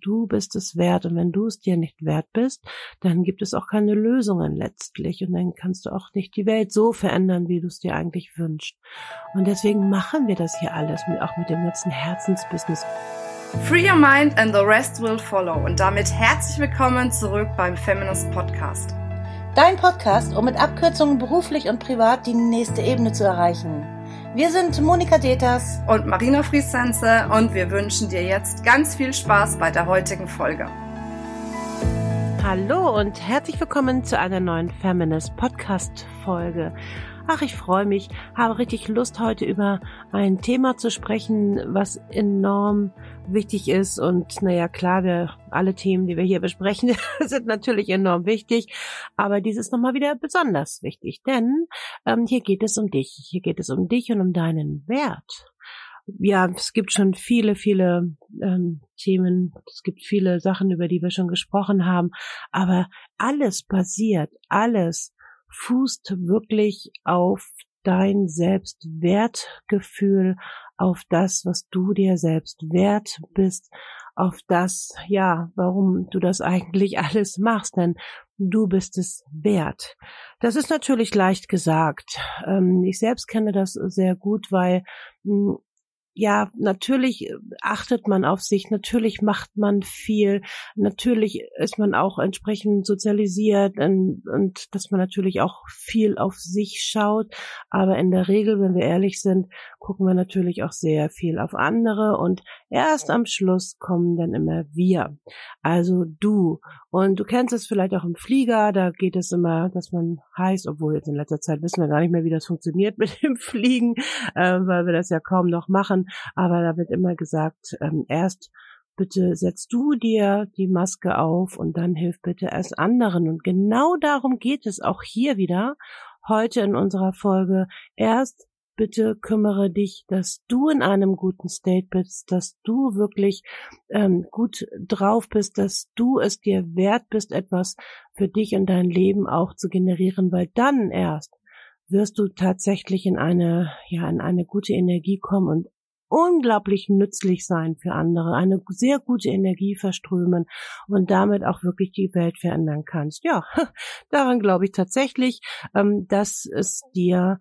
du bist es wert. Und wenn du es dir nicht wert bist, dann gibt es auch keine Lösungen letztlich. Und dann kannst du auch nicht die Welt so verändern, wie du es dir eigentlich wünschst. Und deswegen machen wir das hier alles, auch mit dem ganzen Herzensbusiness. Free your mind and the rest will follow. Und damit herzlich willkommen zurück beim Feminist Podcast. Dein Podcast, um mit Abkürzungen beruflich und privat die nächste Ebene zu erreichen. Wir sind Monika Deters und Marina Friesense und wir wünschen dir jetzt ganz viel Spaß bei der heutigen Folge. Hallo und herzlich willkommen zu einer neuen Feminist Podcast Folge. Ach, ich freue mich, habe richtig Lust, heute über ein Thema zu sprechen, was enorm wichtig ist. Und naja, klar, wir, alle Themen, die wir hier besprechen, sind natürlich enorm wichtig. Aber dies ist nochmal wieder besonders wichtig, denn ähm, hier geht es um dich. Hier geht es um dich und um deinen Wert ja, es gibt schon viele, viele ähm, Themen, es gibt viele Sachen, über die wir schon gesprochen haben, aber alles basiert, alles fußt wirklich auf dein Selbstwertgefühl, auf das, was du dir selbst wert bist, auf das, ja, warum du das eigentlich alles machst, denn du bist es wert. Das ist natürlich leicht gesagt. Ähm, ich selbst kenne das sehr gut, weil hm, ja, natürlich achtet man auf sich, natürlich macht man viel, natürlich ist man auch entsprechend sozialisiert und, und dass man natürlich auch viel auf sich schaut. Aber in der Regel, wenn wir ehrlich sind, gucken wir natürlich auch sehr viel auf andere und erst am Schluss kommen dann immer wir. Also du. Und du kennst es vielleicht auch im Flieger, da geht es immer, dass man heißt, obwohl jetzt in letzter Zeit wissen wir gar nicht mehr, wie das funktioniert mit dem Fliegen, äh, weil wir das ja kaum noch machen aber da wird immer gesagt, ähm, erst bitte setzt du dir die Maske auf und dann hilf bitte erst anderen. Und genau darum geht es auch hier wieder heute in unserer Folge. Erst bitte kümmere dich, dass du in einem guten State bist, dass du wirklich ähm, gut drauf bist, dass du es dir wert bist, etwas für dich und dein Leben auch zu generieren, weil dann erst wirst du tatsächlich in eine, ja, in eine gute Energie kommen und unglaublich nützlich sein für andere, eine sehr gute Energie verströmen und damit auch wirklich die Welt verändern kannst. Ja, daran glaube ich tatsächlich, ähm, dass es dir,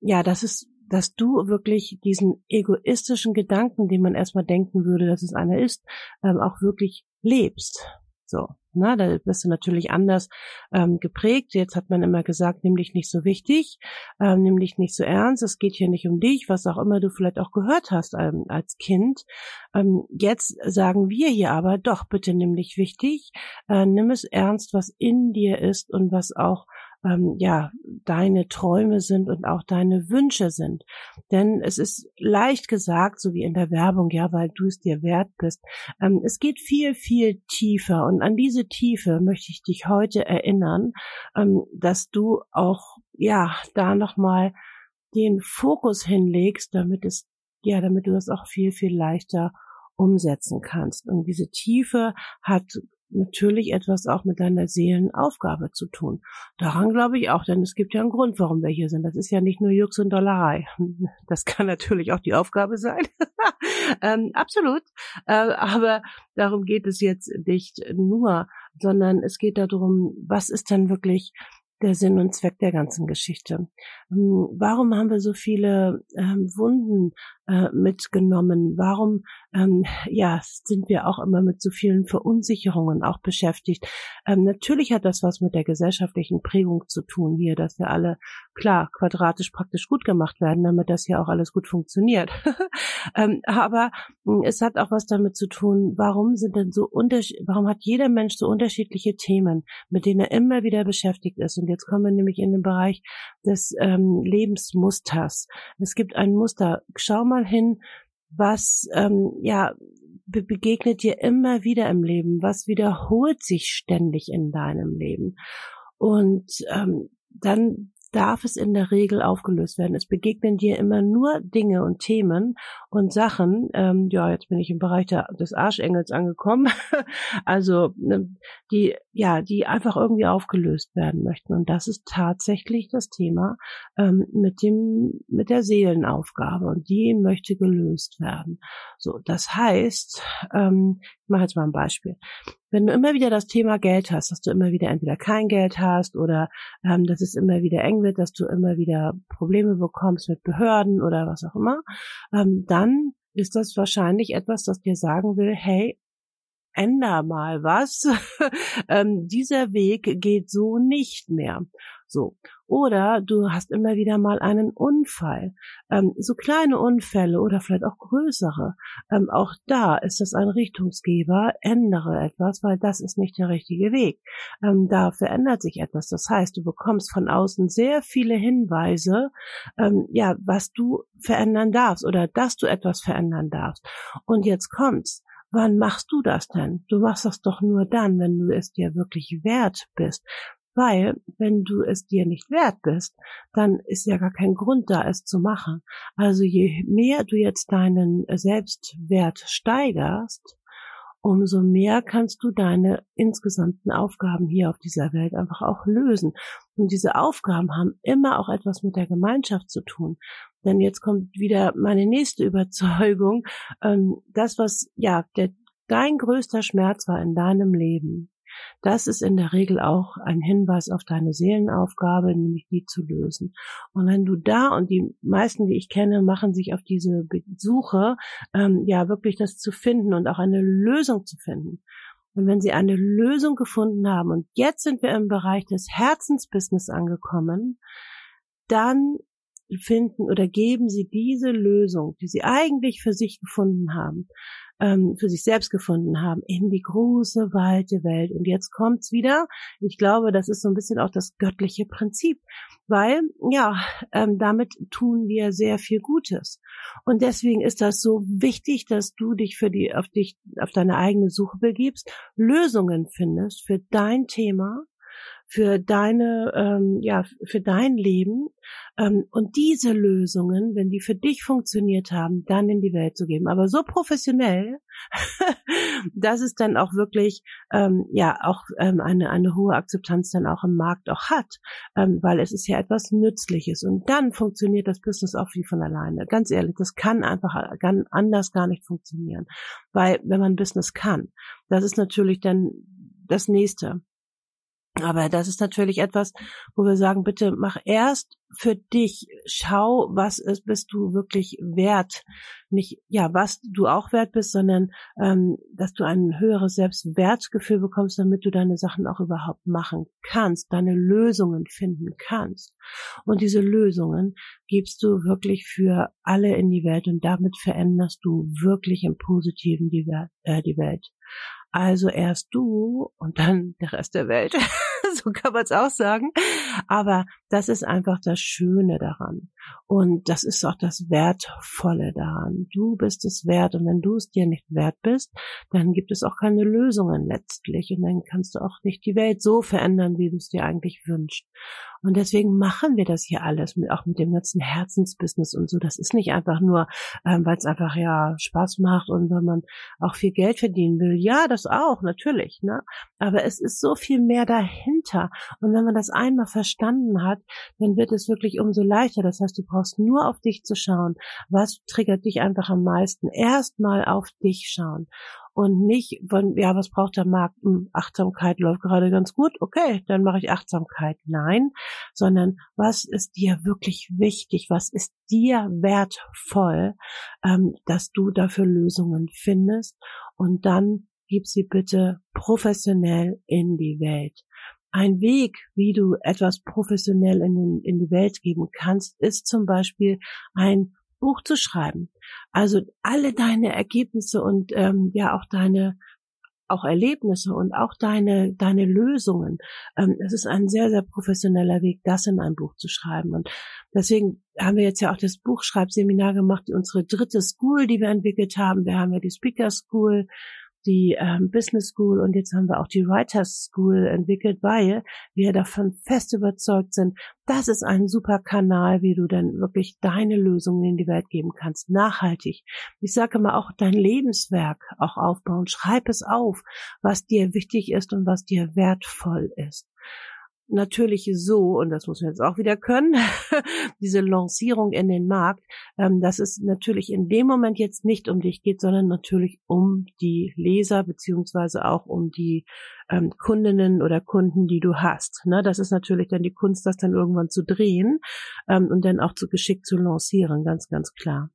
ja, dass es dass du wirklich diesen egoistischen Gedanken, den man erstmal denken würde, dass es einer ist, ähm, auch wirklich lebst. So. Na, da bist du natürlich anders ähm, geprägt. Jetzt hat man immer gesagt, nimm dich nicht so wichtig, ähm, nimm dich nicht so ernst. Es geht hier nicht um dich, was auch immer du vielleicht auch gehört hast ähm, als Kind. Ähm, jetzt sagen wir hier aber, doch, bitte nimm dich wichtig, äh, nimm es ernst, was in dir ist und was auch ähm, ja deine Träume sind und auch deine Wünsche sind. Denn es ist leicht gesagt, so wie in der Werbung, ja, weil du es dir wert bist. Ähm, es geht viel, viel tiefer und an diese Tiefe möchte ich dich heute erinnern, ähm, dass du auch ja da nochmal den Fokus hinlegst, damit es ja, damit du das auch viel, viel leichter umsetzen kannst. Und diese Tiefe hat natürlich etwas auch mit deiner Seelenaufgabe zu tun. Daran glaube ich auch, denn es gibt ja einen Grund, warum wir hier sind. Das ist ja nicht nur Jux und Dollerei. Das kann natürlich auch die Aufgabe sein. ähm, absolut. Äh, aber darum geht es jetzt nicht nur, sondern es geht darum, was ist denn wirklich der Sinn und Zweck der ganzen Geschichte. Ähm, warum haben wir so viele ähm, Wunden äh, mitgenommen? Warum ähm, ja, sind wir auch immer mit so vielen Verunsicherungen auch beschäftigt? Ähm, natürlich hat das was mit der gesellschaftlichen Prägung zu tun hier, dass wir alle klar quadratisch praktisch gut gemacht werden, damit das hier auch alles gut funktioniert. ähm, aber hm, es hat auch was damit zu tun, warum sind denn so unterschiedlich, warum hat jeder Mensch so unterschiedliche Themen, mit denen er immer wieder beschäftigt ist? Und jetzt kommen wir nämlich in den Bereich des ähm, Lebensmusters. Es gibt ein Muster. Schau mal hin, was ähm, ja be begegnet dir immer wieder im Leben, was wiederholt sich ständig in deinem Leben. Und ähm, dann darf es in der Regel aufgelöst werden. Es begegnen dir immer nur Dinge und Themen und Sachen. Ähm, ja, jetzt bin ich im Bereich der, des Arschengels angekommen. also ne, die ja, die einfach irgendwie aufgelöst werden möchten. Und das ist tatsächlich das Thema ähm, mit dem, mit der Seelenaufgabe. Und die möchte gelöst werden. So, das heißt, ähm, ich mache jetzt mal ein Beispiel. Wenn du immer wieder das Thema Geld hast, dass du immer wieder entweder kein Geld hast oder ähm, dass es immer wieder eng wird, dass du immer wieder Probleme bekommst mit Behörden oder was auch immer, ähm, dann ist das wahrscheinlich etwas, das dir sagen will, hey, änder mal was. ähm, dieser Weg geht so nicht mehr. So. Oder du hast immer wieder mal einen Unfall. Ähm, so kleine Unfälle oder vielleicht auch größere. Ähm, auch da ist es ein Richtungsgeber. Ändere etwas, weil das ist nicht der richtige Weg. Ähm, da verändert sich etwas. Das heißt, du bekommst von außen sehr viele Hinweise, ähm, ja, was du verändern darfst oder dass du etwas verändern darfst. Und jetzt kommt's. Wann machst du das denn? Du machst das doch nur dann, wenn du es dir wirklich wert bist. Weil, wenn du es dir nicht wert bist, dann ist ja gar kein Grund da, es zu machen. Also je mehr du jetzt deinen Selbstwert steigerst, umso mehr kannst du deine insgesamten Aufgaben hier auf dieser Welt einfach auch lösen. Und diese Aufgaben haben immer auch etwas mit der Gemeinschaft zu tun. Denn jetzt kommt wieder meine nächste Überzeugung. Ähm, das, was, ja, der, dein größter Schmerz war in deinem Leben, das ist in der Regel auch ein Hinweis auf deine Seelenaufgabe, nämlich die zu lösen. Und wenn du da, und die meisten, die ich kenne, machen sich auf diese Suche, ähm, ja, wirklich das zu finden und auch eine Lösung zu finden. Und wenn sie eine Lösung gefunden haben, und jetzt sind wir im Bereich des Herzensbusiness angekommen, dann finden oder geben sie diese Lösung, die sie eigentlich für sich gefunden haben, ähm, für sich selbst gefunden haben, in die große, weite Welt. Und jetzt kommt's wieder. Ich glaube, das ist so ein bisschen auch das göttliche Prinzip, weil, ja, ähm, damit tun wir sehr viel Gutes. Und deswegen ist das so wichtig, dass du dich für die, auf dich, auf deine eigene Suche begibst, Lösungen findest für dein Thema, für deine, ähm, ja, für dein Leben ähm, und diese Lösungen, wenn die für dich funktioniert haben, dann in die Welt zu geben. Aber so professionell, dass es dann auch wirklich, ähm, ja, auch ähm, eine, eine hohe Akzeptanz dann auch im Markt auch hat, ähm, weil es ist ja etwas Nützliches und dann funktioniert das Business auch wie von alleine. Ganz ehrlich, das kann einfach ganz anders gar nicht funktionieren, weil wenn man Business kann, das ist natürlich dann das nächste. Aber das ist natürlich etwas, wo wir sagen, bitte mach erst für dich, schau, was ist, bist du wirklich wert. Nicht, ja, was du auch wert bist, sondern ähm, dass du ein höheres Selbstwertgefühl bekommst, damit du deine Sachen auch überhaupt machen kannst, deine Lösungen finden kannst. Und diese Lösungen gibst du wirklich für alle in die Welt und damit veränderst du wirklich im Positiven die, äh, die Welt. Also erst du und dann der Rest der Welt. so kann man es auch sagen. Aber das ist einfach das Schöne daran. Und das ist auch das Wertvolle daran. Du bist es wert. Und wenn du es dir nicht wert bist, dann gibt es auch keine Lösungen letztlich. Und dann kannst du auch nicht die Welt so verändern, wie du es dir eigentlich wünschst. Und deswegen machen wir das hier alles, mit, auch mit dem ganzen Herzensbusiness und so. Das ist nicht einfach nur, ähm, weil es einfach ja Spaß macht und wenn man auch viel Geld verdienen will. Ja, das auch, natürlich. Ne? Aber es ist so viel mehr dahinter. Und wenn man das einmal verstanden hat, dann wird es wirklich umso leichter. Das heißt, du brauchst nur auf dich zu schauen. Was triggert dich einfach am meisten? Erstmal auf dich schauen und nicht von, ja, was braucht der Markt? Hm, Achtsamkeit läuft gerade ganz gut, okay, dann mache ich Achtsamkeit. Nein, sondern was ist dir wirklich wichtig? Was ist dir wertvoll, ähm, dass du dafür Lösungen findest und dann gib sie bitte professionell in die Welt. Ein Weg, wie du etwas professionell in, in die Welt geben kannst, ist zum Beispiel ein Buch zu schreiben. Also alle deine Ergebnisse und ähm, ja auch deine auch Erlebnisse und auch deine deine Lösungen. Ähm, ist ein sehr sehr professioneller Weg, das in ein Buch zu schreiben. Und deswegen haben wir jetzt ja auch das Buchschreibseminar gemacht, unsere dritte School, die wir entwickelt haben. Wir haben ja die Speaker School, die ähm, Business School und jetzt haben wir auch die Writers School entwickelt, weil wir davon fest überzeugt sind, das ist ein super Kanal, wie du dann wirklich deine Lösungen in die Welt geben kannst, nachhaltig. Ich sage mal auch dein Lebenswerk auch aufbauen. Schreib es auf, was dir wichtig ist und was dir wertvoll ist natürlich so, und das muss man jetzt auch wieder können, diese Lancierung in den Markt, ähm, dass es natürlich in dem Moment jetzt nicht um dich geht, sondern natürlich um die Leser beziehungsweise auch um die ähm, Kundinnen oder Kunden, die du hast. Ne? Das ist natürlich dann die Kunst, das dann irgendwann zu drehen ähm, und dann auch zu geschickt zu lancieren, ganz, ganz klar.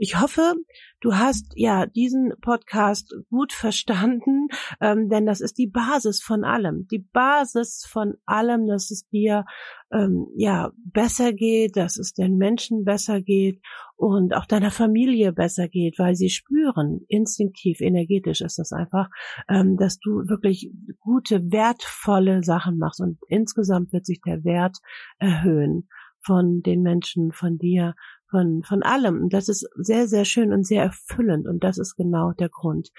Ich hoffe, du hast ja diesen Podcast gut verstanden, ähm, denn das ist die Basis von allem. Die Basis von allem, dass es dir ähm, ja besser geht, dass es den Menschen besser geht und auch deiner Familie besser geht, weil sie spüren, instinktiv, energetisch ist das einfach, ähm, dass du wirklich gute, wertvolle Sachen machst und insgesamt wird sich der Wert erhöhen von den Menschen, von dir, von, von allem. Und das ist sehr, sehr schön und sehr erfüllend. Und das ist genau der Grund.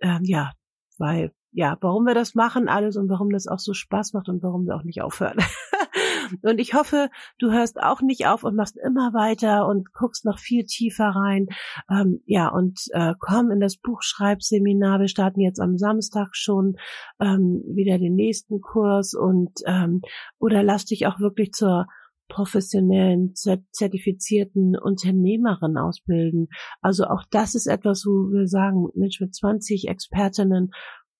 Ähm, ja, weil, ja, warum wir das machen, alles und warum das auch so Spaß macht und warum wir auch nicht aufhören. und ich hoffe, du hörst auch nicht auf und machst immer weiter und guckst noch viel tiefer rein. Ähm, ja, und äh, komm in das Buchschreibseminar. Wir starten jetzt am Samstag schon ähm, wieder den nächsten Kurs und ähm, oder lass dich auch wirklich zur professionellen, zertifizierten Unternehmerin ausbilden. Also auch das ist etwas, wo wir sagen, Mensch, mit 20 Expertinnen,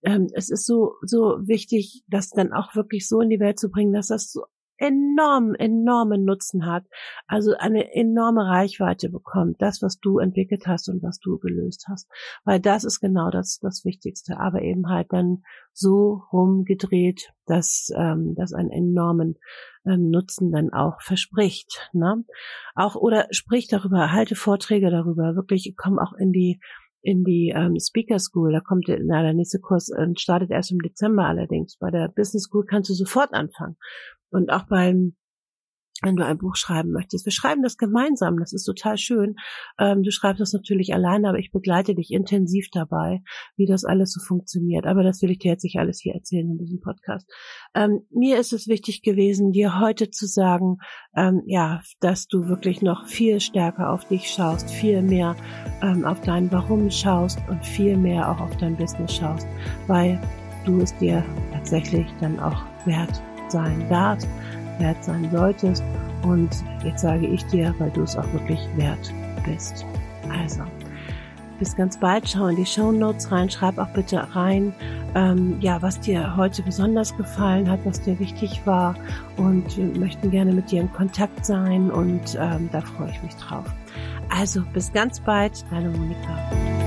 ähm, es ist so, so wichtig, das dann auch wirklich so in die Welt zu bringen, dass das so enorm, enormen Nutzen hat, also eine enorme Reichweite bekommt, das, was du entwickelt hast und was du gelöst hast. Weil das ist genau das, das Wichtigste, aber eben halt dann so rumgedreht, dass ähm, das einen enormen ähm, Nutzen dann auch verspricht. Ne? Auch oder sprich darüber, halte Vorträge darüber, wirklich komm auch in die in die ähm, Speaker School. Da kommt na, der nächste Kurs äh, startet erst im Dezember allerdings. Bei der Business School kannst du sofort anfangen. Und auch beim wenn du ein Buch schreiben möchtest. Wir schreiben das gemeinsam, das ist total schön. Ähm, du schreibst das natürlich alleine, aber ich begleite dich intensiv dabei, wie das alles so funktioniert. Aber das will ich dir jetzt nicht alles hier erzählen in diesem Podcast. Ähm, mir ist es wichtig gewesen, dir heute zu sagen, ähm, ja, dass du wirklich noch viel stärker auf dich schaust, viel mehr ähm, auf dein Warum schaust und viel mehr auch auf dein Business schaust, weil du es dir tatsächlich dann auch wert sein darfst wert sein solltest. Und jetzt sage ich dir, weil du es auch wirklich wert bist. Also, bis ganz bald. Schau in die Show Notes rein. Schreib auch bitte rein, ähm, ja, was dir heute besonders gefallen hat, was dir wichtig war. Und wir möchten gerne mit dir in Kontakt sein und ähm, da freue ich mich drauf. Also, bis ganz bald, deine Monika.